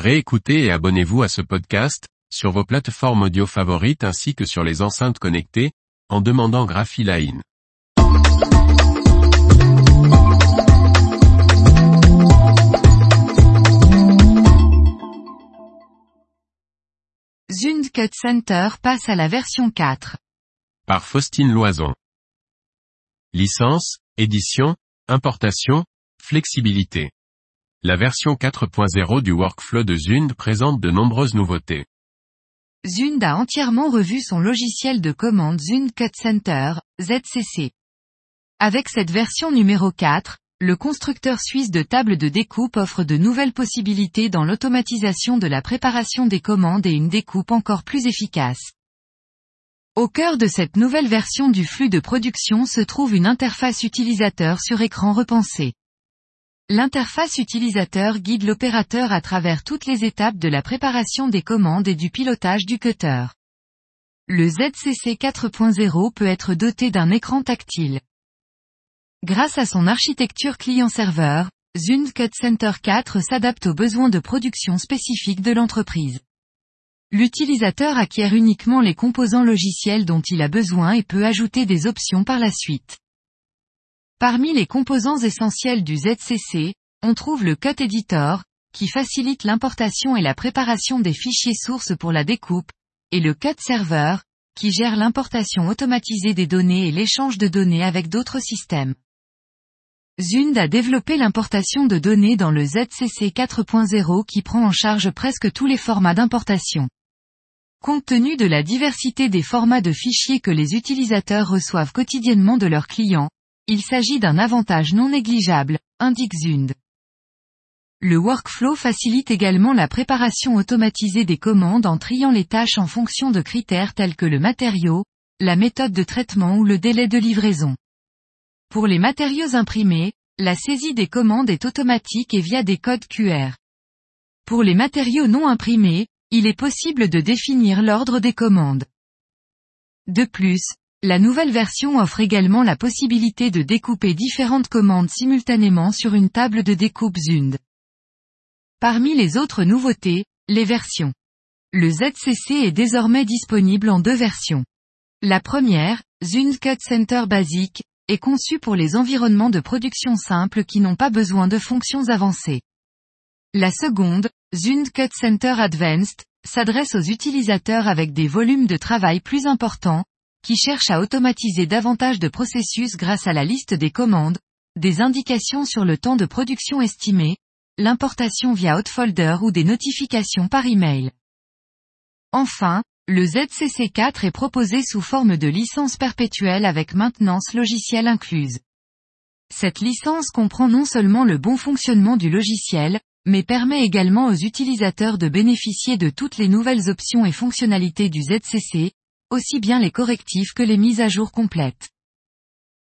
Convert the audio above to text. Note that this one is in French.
Réécoutez et abonnez-vous à ce podcast, sur vos plateformes audio favorites ainsi que sur les enceintes connectées, en demandant Graphiline. Zund Cut Center passe à la version 4. Par Faustine Loison. Licence, édition, importation, flexibilité. La version 4.0 du workflow de Zund présente de nombreuses nouveautés. Zund a entièrement revu son logiciel de commande Zund Cut Center, ZCC. Avec cette version numéro 4, le constructeur suisse de tables de découpe offre de nouvelles possibilités dans l'automatisation de la préparation des commandes et une découpe encore plus efficace. Au cœur de cette nouvelle version du flux de production se trouve une interface utilisateur sur écran repensée. L'interface utilisateur guide l'opérateur à travers toutes les étapes de la préparation des commandes et du pilotage du cutter. Le ZCC 4.0 peut être doté d'un écran tactile. Grâce à son architecture client-serveur, Zund Cut Center 4 s'adapte aux besoins de production spécifiques de l'entreprise. L'utilisateur acquiert uniquement les composants logiciels dont il a besoin et peut ajouter des options par la suite. Parmi les composants essentiels du ZCC, on trouve le Cut Editor, qui facilite l'importation et la préparation des fichiers sources pour la découpe, et le Cut Server, qui gère l'importation automatisée des données et l'échange de données avec d'autres systèmes. Zund a développé l'importation de données dans le ZCC 4.0 qui prend en charge presque tous les formats d'importation. Compte tenu de la diversité des formats de fichiers que les utilisateurs reçoivent quotidiennement de leurs clients, il s'agit d'un avantage non négligeable, indique Zund. Le workflow facilite également la préparation automatisée des commandes en triant les tâches en fonction de critères tels que le matériau, la méthode de traitement ou le délai de livraison. Pour les matériaux imprimés, la saisie des commandes est automatique et via des codes QR. Pour les matériaux non imprimés, il est possible de définir l'ordre des commandes. De plus, la nouvelle version offre également la possibilité de découper différentes commandes simultanément sur une table de découpe Zund. Parmi les autres nouveautés, les versions. Le ZCC est désormais disponible en deux versions. La première, Zund Cut Center Basic, est conçu pour les environnements de production simples qui n'ont pas besoin de fonctions avancées. La seconde, Zund Cut Center Advanced, s'adresse aux utilisateurs avec des volumes de travail plus importants, qui cherchent à automatiser davantage de processus grâce à la liste des commandes, des indications sur le temps de production estimé, l'importation via Hotfolder ou des notifications par email. Enfin, le ZCC4 est proposé sous forme de licence perpétuelle avec maintenance logicielle incluse. Cette licence comprend non seulement le bon fonctionnement du logiciel, mais permet également aux utilisateurs de bénéficier de toutes les nouvelles options et fonctionnalités du ZCC, aussi bien les correctifs que les mises à jour complètes.